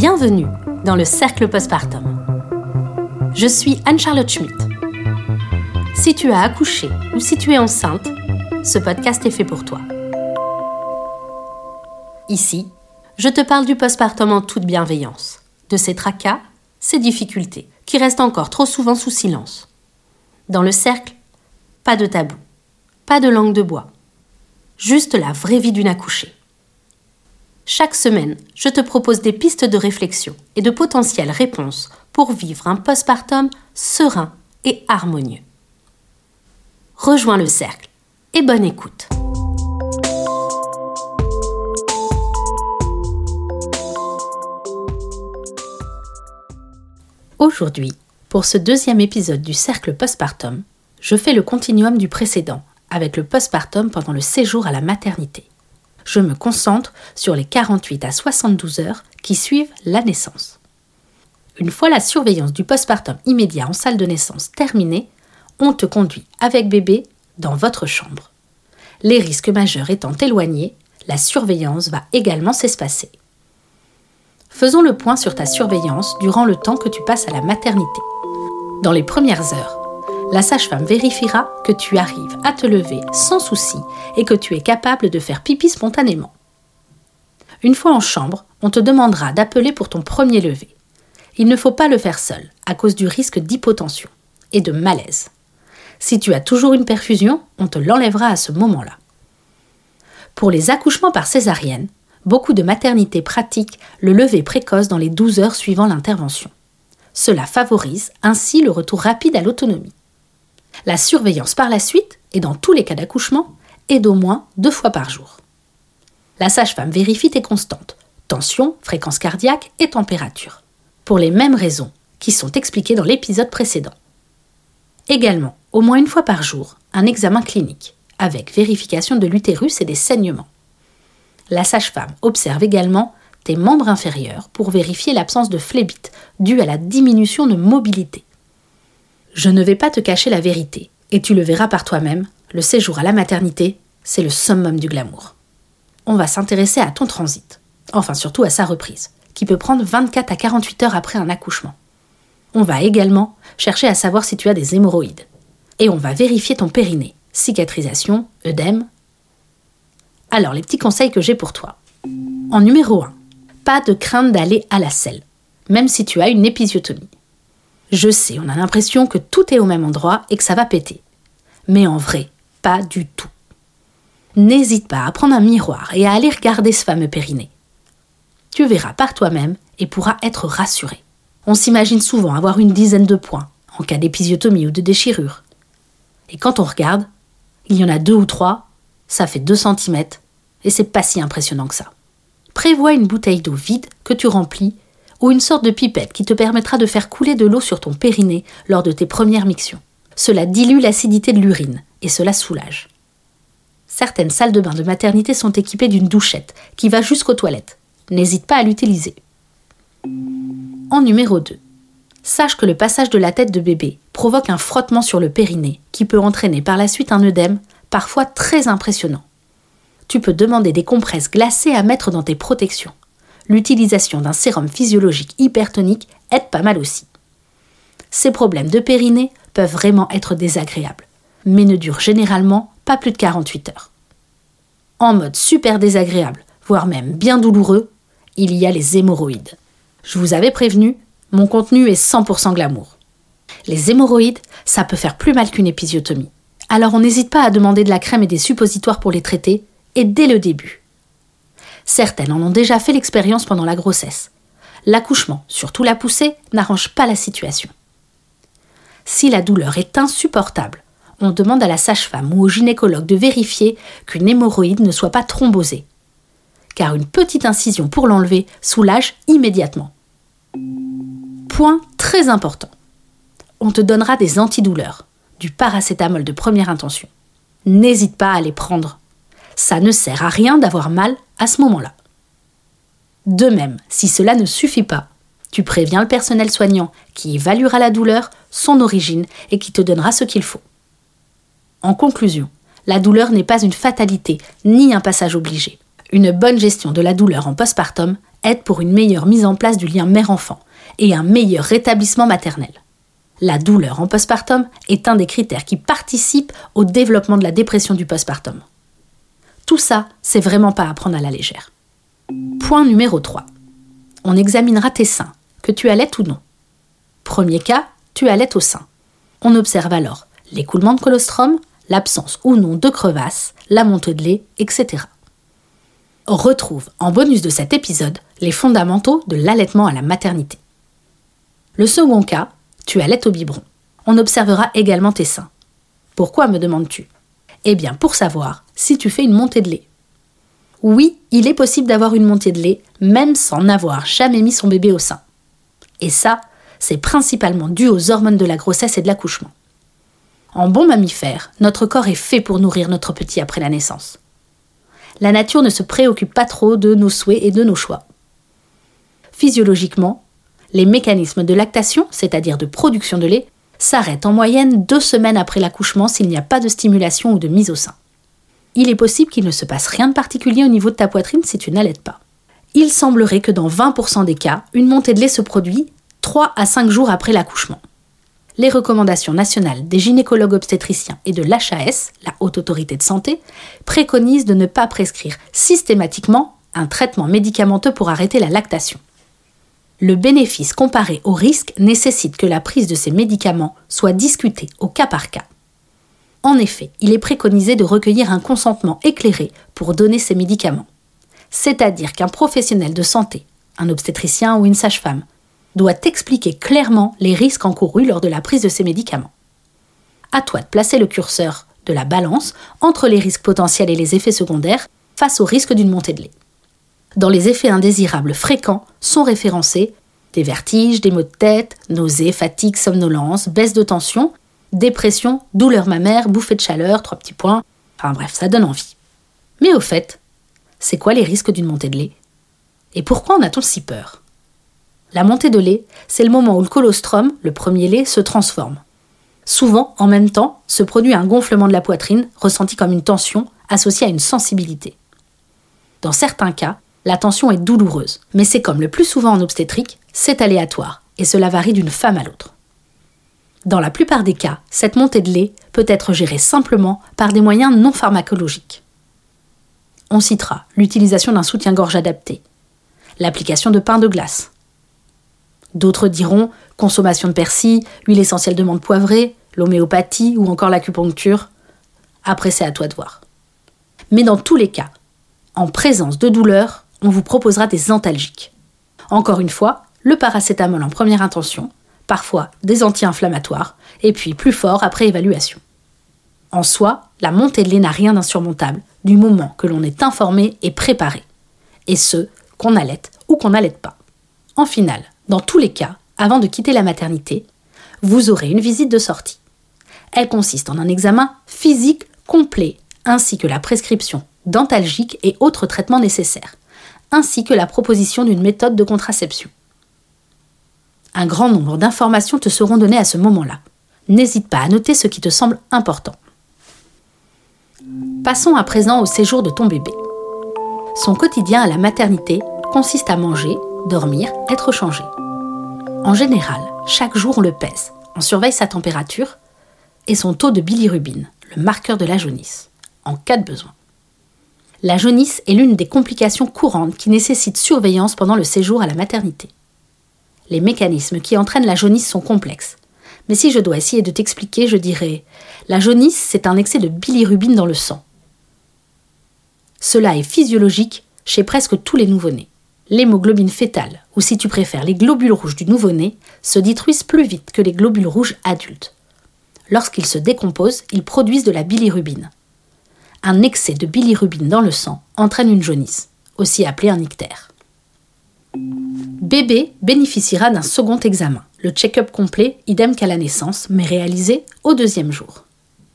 Bienvenue dans le Cercle Postpartum. Je suis Anne-Charlotte Schmitt. Si tu as accouché ou si tu es enceinte, ce podcast est fait pour toi. Ici, je te parle du postpartum en toute bienveillance, de ses tracas, ses difficultés, qui restent encore trop souvent sous silence. Dans le cercle, pas de tabou, pas de langue de bois, juste la vraie vie d'une accouchée. Chaque semaine, je te propose des pistes de réflexion et de potentielles réponses pour vivre un postpartum serein et harmonieux. Rejoins le cercle et bonne écoute. Aujourd'hui, pour ce deuxième épisode du cercle postpartum, je fais le continuum du précédent avec le postpartum pendant le séjour à la maternité je me concentre sur les 48 à 72 heures qui suivent la naissance. Une fois la surveillance du postpartum immédiat en salle de naissance terminée, on te conduit avec bébé dans votre chambre. Les risques majeurs étant éloignés, la surveillance va également s'espacer. Faisons le point sur ta surveillance durant le temps que tu passes à la maternité. Dans les premières heures, la sage-femme vérifiera que tu arrives à te lever sans souci et que tu es capable de faire pipi spontanément. Une fois en chambre, on te demandera d'appeler pour ton premier lever. Il ne faut pas le faire seul, à cause du risque d'hypotension et de malaise. Si tu as toujours une perfusion, on te l'enlèvera à ce moment-là. Pour les accouchements par césarienne, beaucoup de maternités pratiquent le lever précoce dans les 12 heures suivant l'intervention. Cela favorise ainsi le retour rapide à l'autonomie. La surveillance par la suite, et dans tous les cas d'accouchement, est d'au moins deux fois par jour. La sage-femme vérifie tes constantes, tension, fréquence cardiaque et température, pour les mêmes raisons qui sont expliquées dans l'épisode précédent. Également, au moins une fois par jour, un examen clinique, avec vérification de l'utérus et des saignements. La sage-femme observe également tes membres inférieurs pour vérifier l'absence de phlébite due à la diminution de mobilité. Je ne vais pas te cacher la vérité, et tu le verras par toi-même, le séjour à la maternité, c'est le summum du glamour. On va s'intéresser à ton transit, enfin surtout à sa reprise, qui peut prendre 24 à 48 heures après un accouchement. On va également chercher à savoir si tu as des hémorroïdes. Et on va vérifier ton périnée, cicatrisation, œdème. Alors les petits conseils que j'ai pour toi. En numéro 1, pas de crainte d'aller à la selle, même si tu as une épisiotomie. Je sais, on a l'impression que tout est au même endroit et que ça va péter. Mais en vrai, pas du tout. N'hésite pas à prendre un miroir et à aller regarder ce fameux périnée. Tu verras par toi-même et pourras être rassuré. On s'imagine souvent avoir une dizaine de points en cas d'épisiotomie ou de déchirure. Et quand on regarde, il y en a deux ou trois, ça fait 2 cm, et c'est pas si impressionnant que ça. Prévois une bouteille d'eau vide que tu remplis ou une sorte de pipette qui te permettra de faire couler de l'eau sur ton périnée lors de tes premières mictions. Cela dilue l'acidité de l'urine et cela soulage. Certaines salles de bain de maternité sont équipées d'une douchette qui va jusqu'aux toilettes. N'hésite pas à l'utiliser. En numéro 2. Sache que le passage de la tête de bébé provoque un frottement sur le périnée qui peut entraîner par la suite un œdème, parfois très impressionnant. Tu peux demander des compresses glacées à mettre dans tes protections l'utilisation d'un sérum physiologique hypertonique aide pas mal aussi. Ces problèmes de périnée peuvent vraiment être désagréables, mais ne durent généralement pas plus de 48 heures. En mode super désagréable, voire même bien douloureux, il y a les hémorroïdes. Je vous avais prévenu, mon contenu est 100% glamour. Les hémorroïdes, ça peut faire plus mal qu'une épisiotomie. Alors on n'hésite pas à demander de la crème et des suppositoires pour les traiter, et dès le début. Certaines en ont déjà fait l'expérience pendant la grossesse. L'accouchement, surtout la poussée, n'arrange pas la situation. Si la douleur est insupportable, on demande à la sage-femme ou au gynécologue de vérifier qu'une hémorroïde ne soit pas thrombosée. Car une petite incision pour l'enlever soulage immédiatement. Point très important. On te donnera des antidouleurs, du paracétamol de première intention. N'hésite pas à les prendre ça ne sert à rien d'avoir mal à ce moment-là. De même, si cela ne suffit pas, tu préviens le personnel soignant qui évaluera la douleur, son origine et qui te donnera ce qu'il faut. En conclusion, la douleur n'est pas une fatalité ni un passage obligé. Une bonne gestion de la douleur en postpartum aide pour une meilleure mise en place du lien mère-enfant et un meilleur rétablissement maternel. La douleur en postpartum est un des critères qui participent au développement de la dépression du postpartum. Tout ça, c'est vraiment pas à prendre à la légère. Point numéro 3. On examinera tes seins, que tu allaites ou non. Premier cas, tu allaites au sein. On observe alors l'écoulement de colostrum, l'absence ou non de crevasses, la montée de lait, etc. Retrouve en bonus de cet épisode les fondamentaux de l'allaitement à la maternité. Le second cas, tu allaites au biberon. On observera également tes seins. Pourquoi me demandes-tu? Eh bien pour savoir si tu fais une montée de lait. Oui, il est possible d'avoir une montée de lait même sans n'avoir jamais mis son bébé au sein. Et ça, c'est principalement dû aux hormones de la grossesse et de l'accouchement. En bon mammifère, notre corps est fait pour nourrir notre petit après la naissance. La nature ne se préoccupe pas trop de nos souhaits et de nos choix. Physiologiquement, les mécanismes de lactation, c'est-à-dire de production de lait, s'arrêtent en moyenne deux semaines après l'accouchement s'il n'y a pas de stimulation ou de mise au sein. Il est possible qu'il ne se passe rien de particulier au niveau de ta poitrine si tu n'allaites pas. Il semblerait que dans 20% des cas, une montée de lait se produit 3 à 5 jours après l'accouchement. Les recommandations nationales des gynécologues obstétriciens et de l'HAS, la Haute Autorité de Santé, préconisent de ne pas prescrire systématiquement un traitement médicamenteux pour arrêter la lactation le bénéfice comparé au risque nécessite que la prise de ces médicaments soit discutée au cas par cas. En effet, il est préconisé de recueillir un consentement éclairé pour donner ces médicaments. C'est-à-dire qu'un professionnel de santé, un obstétricien ou une sage-femme, doit expliquer clairement les risques encourus lors de la prise de ces médicaments. À toi de placer le curseur de la balance entre les risques potentiels et les effets secondaires face au risque d'une montée de lait. Dans les effets indésirables fréquents sont référencés des vertiges, des maux de tête, nausées, fatigue, somnolence, baisse de tension, dépression, douleur mammaire, bouffée de chaleur, trois petits points. Enfin bref, ça donne envie. Mais au fait, c'est quoi les risques d'une montée de lait? Et pourquoi en a-t-on si peur? La montée de lait, c'est le moment où le colostrum, le premier lait, se transforme. Souvent, en même temps, se produit un gonflement de la poitrine, ressenti comme une tension, associée à une sensibilité. Dans certains cas, la tension est douloureuse, mais c'est comme le plus souvent en obstétrique, c'est aléatoire, et cela varie d'une femme à l'autre. Dans la plupart des cas, cette montée de lait peut être gérée simplement par des moyens non pharmacologiques. On citera l'utilisation d'un soutien-gorge adapté, l'application de pain de glace. D'autres diront consommation de persil, huile essentielle de menthe poivrée, l'homéopathie ou encore l'acupuncture. Après, c'est à toi de voir. Mais dans tous les cas, en présence de douleur, on vous proposera des antalgiques. Encore une fois, le paracétamol en première intention, parfois des anti-inflammatoires, et puis plus fort après évaluation. En soi, la montée de lait n'a rien d'insurmontable du moment que l'on est informé et préparé, et ce, qu'on allaite ou qu'on n'allaite pas. En finale, dans tous les cas, avant de quitter la maternité, vous aurez une visite de sortie. Elle consiste en un examen physique complet, ainsi que la prescription d'antalgiques et autres traitements nécessaires ainsi que la proposition d'une méthode de contraception. Un grand nombre d'informations te seront données à ce moment-là. N'hésite pas à noter ce qui te semble important. Passons à présent au séjour de ton bébé. Son quotidien à la maternité consiste à manger, dormir, être changé. En général, chaque jour on le pèse, on surveille sa température et son taux de bilirubine, le marqueur de la jaunisse, en cas de besoin. La jaunisse est l'une des complications courantes qui nécessitent surveillance pendant le séjour à la maternité. Les mécanismes qui entraînent la jaunisse sont complexes. Mais si je dois essayer de t'expliquer, je dirais la jaunisse, c'est un excès de bilirubine dans le sang. Cela est physiologique chez presque tous les nouveau-nés. L'hémoglobine fétale, ou si tu préfères les globules rouges du nouveau-né, se détruisent plus vite que les globules rouges adultes. Lorsqu'ils se décomposent, ils produisent de la bilirubine un excès de bilirubine dans le sang entraîne une jaunisse, aussi appelée un ictère. Bébé bénéficiera d'un second examen, le check-up complet, idem qu'à la naissance, mais réalisé au deuxième jour.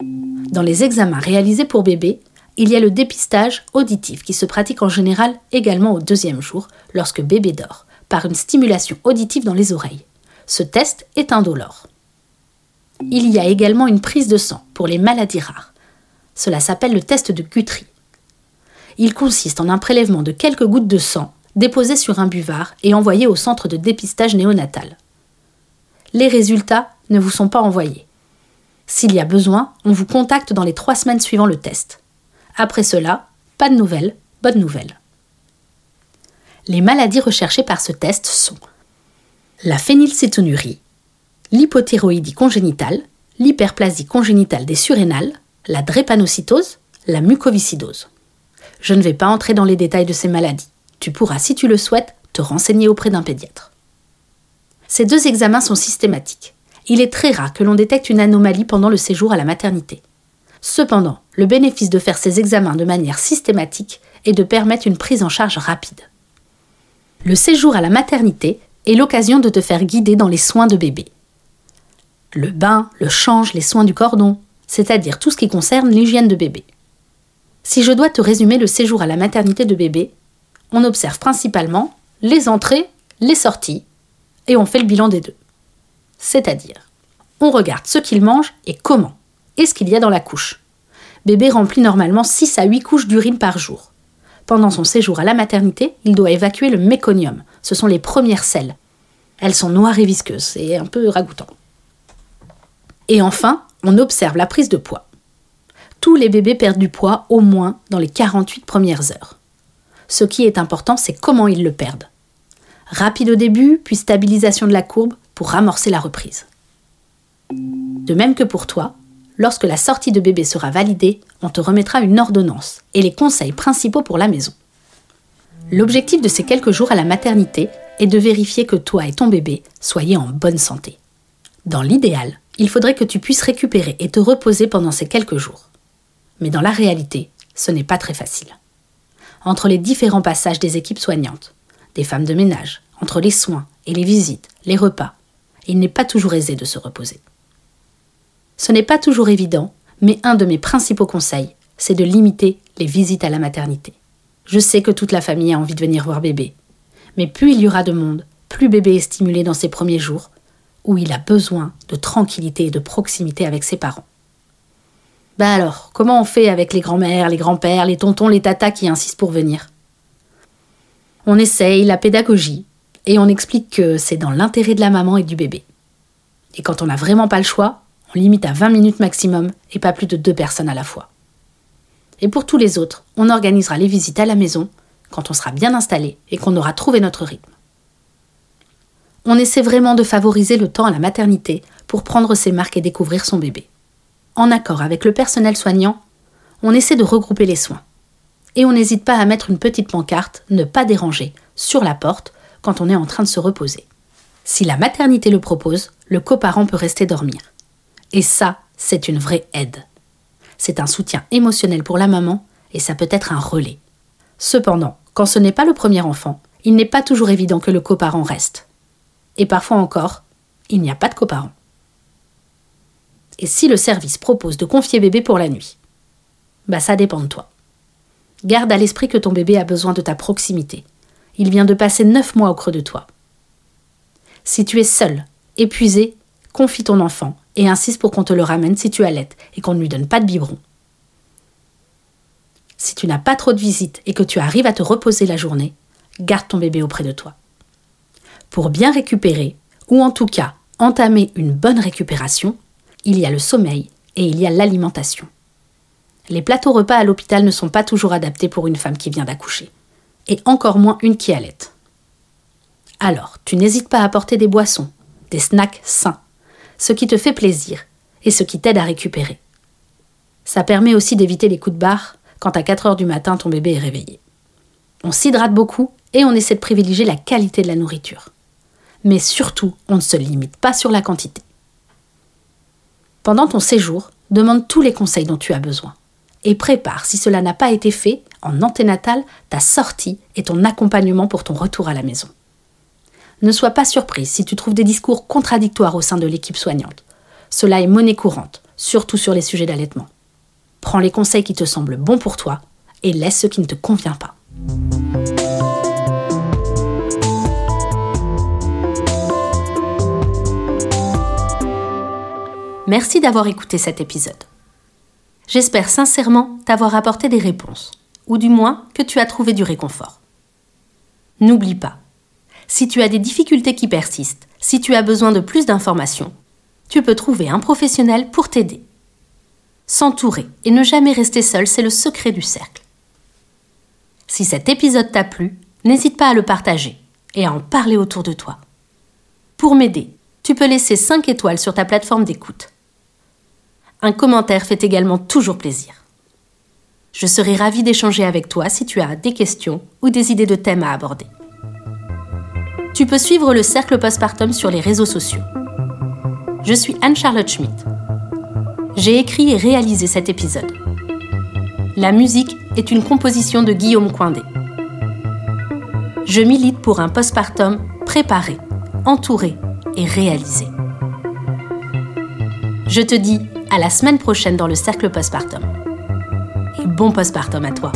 Dans les examens réalisés pour bébé, il y a le dépistage auditif qui se pratique en général également au deuxième jour, lorsque bébé dort, par une stimulation auditive dans les oreilles. Ce test est indolore. Il y a également une prise de sang pour les maladies rares, cela s'appelle le test de Guthrie. Il consiste en un prélèvement de quelques gouttes de sang déposés sur un buvard et envoyés au centre de dépistage néonatal. Les résultats ne vous sont pas envoyés. S'il y a besoin, on vous contacte dans les trois semaines suivant le test. Après cela, pas de nouvelles, bonne nouvelle. Les maladies recherchées par ce test sont la phénylcétonurie, l'hypothyroïdie congénitale, l'hyperplasie congénitale des surrénales, la drépanocytose, la mucoviscidose. Je ne vais pas entrer dans les détails de ces maladies. Tu pourras, si tu le souhaites, te renseigner auprès d'un pédiatre. Ces deux examens sont systématiques. Il est très rare que l'on détecte une anomalie pendant le séjour à la maternité. Cependant, le bénéfice de faire ces examens de manière systématique est de permettre une prise en charge rapide. Le séjour à la maternité est l'occasion de te faire guider dans les soins de bébé. Le bain, le change, les soins du cordon, c'est-à-dire tout ce qui concerne l'hygiène de bébé. Si je dois te résumer le séjour à la maternité de bébé, on observe principalement les entrées, les sorties, et on fait le bilan des deux. C'est-à-dire, on regarde ce qu'il mange et comment, et ce qu'il y a dans la couche. Bébé remplit normalement 6 à 8 couches d'urine par jour. Pendant son séjour à la maternité, il doit évacuer le méconium. Ce sont les premières selles. Elles sont noires et visqueuses, et un peu ragoûtant. Et enfin, on observe la prise de poids. Tous les bébés perdent du poids au moins dans les 48 premières heures. Ce qui est important, c'est comment ils le perdent. Rapide au début, puis stabilisation de la courbe pour ramorcer la reprise. De même que pour toi, lorsque la sortie de bébé sera validée, on te remettra une ordonnance et les conseils principaux pour la maison. L'objectif de ces quelques jours à la maternité est de vérifier que toi et ton bébé soyez en bonne santé. Dans l'idéal, il faudrait que tu puisses récupérer et te reposer pendant ces quelques jours. Mais dans la réalité, ce n'est pas très facile. Entre les différents passages des équipes soignantes, des femmes de ménage, entre les soins et les visites, les repas, il n'est pas toujours aisé de se reposer. Ce n'est pas toujours évident, mais un de mes principaux conseils, c'est de limiter les visites à la maternité. Je sais que toute la famille a envie de venir voir bébé, mais plus il y aura de monde, plus bébé est stimulé dans ses premiers jours, où il a besoin de tranquillité et de proximité avec ses parents. Bah alors, comment on fait avec les grands-mères, les grands-pères, les tontons, les tatas qui insistent pour venir? On essaye la pédagogie et on explique que c'est dans l'intérêt de la maman et du bébé. Et quand on n'a vraiment pas le choix, on limite à 20 minutes maximum et pas plus de deux personnes à la fois. Et pour tous les autres, on organisera les visites à la maison quand on sera bien installé et qu'on aura trouvé notre rythme. On essaie vraiment de favoriser le temps à la maternité pour prendre ses marques et découvrir son bébé. En accord avec le personnel soignant, on essaie de regrouper les soins. Et on n'hésite pas à mettre une petite pancarte Ne pas déranger sur la porte quand on est en train de se reposer. Si la maternité le propose, le coparent peut rester dormir. Et ça, c'est une vraie aide. C'est un soutien émotionnel pour la maman et ça peut être un relais. Cependant, quand ce n'est pas le premier enfant, il n'est pas toujours évident que le coparent reste. Et parfois encore, il n'y a pas de coparent. Et si le service propose de confier bébé pour la nuit? Bah ça dépend de toi. Garde à l'esprit que ton bébé a besoin de ta proximité. Il vient de passer neuf mois au creux de toi. Si tu es seul, épuisé, confie ton enfant et insiste pour qu'on te le ramène si tu allaites et qu'on ne lui donne pas de biberon. Si tu n'as pas trop de visites et que tu arrives à te reposer la journée, garde ton bébé auprès de toi. Pour bien récupérer, ou en tout cas entamer une bonne récupération, il y a le sommeil et il y a l'alimentation. Les plateaux repas à l'hôpital ne sont pas toujours adaptés pour une femme qui vient d'accoucher, et encore moins une qui allaite. Alors, tu n'hésites pas à apporter des boissons, des snacks sains, ce qui te fait plaisir et ce qui t'aide à récupérer. Ça permet aussi d'éviter les coups de barre quand à 4 heures du matin ton bébé est réveillé. On s'hydrate beaucoup et on essaie de privilégier la qualité de la nourriture. Mais surtout, on ne se limite pas sur la quantité. Pendant ton séjour, demande tous les conseils dont tu as besoin et prépare, si cela n'a pas été fait, en anténatal, ta sortie et ton accompagnement pour ton retour à la maison. Ne sois pas surprise si tu trouves des discours contradictoires au sein de l'équipe soignante. Cela est monnaie courante, surtout sur les sujets d'allaitement. Prends les conseils qui te semblent bons pour toi et laisse ce qui ne te convient pas. Merci d'avoir écouté cet épisode. J'espère sincèrement t'avoir apporté des réponses, ou du moins que tu as trouvé du réconfort. N'oublie pas, si tu as des difficultés qui persistent, si tu as besoin de plus d'informations, tu peux trouver un professionnel pour t'aider. S'entourer et ne jamais rester seul, c'est le secret du cercle. Si cet épisode t'a plu, n'hésite pas à le partager et à en parler autour de toi. Pour m'aider, tu peux laisser 5 étoiles sur ta plateforme d'écoute. Un commentaire fait également toujours plaisir. Je serai ravie d'échanger avec toi si tu as des questions ou des idées de thèmes à aborder. Tu peux suivre le cercle postpartum sur les réseaux sociaux. Je suis Anne-Charlotte Schmidt. J'ai écrit et réalisé cet épisode. La musique est une composition de Guillaume Coindé. Je milite pour un postpartum préparé, entouré et réalisé. Je te dis à la semaine prochaine dans le cercle postpartum. Et bon postpartum à toi.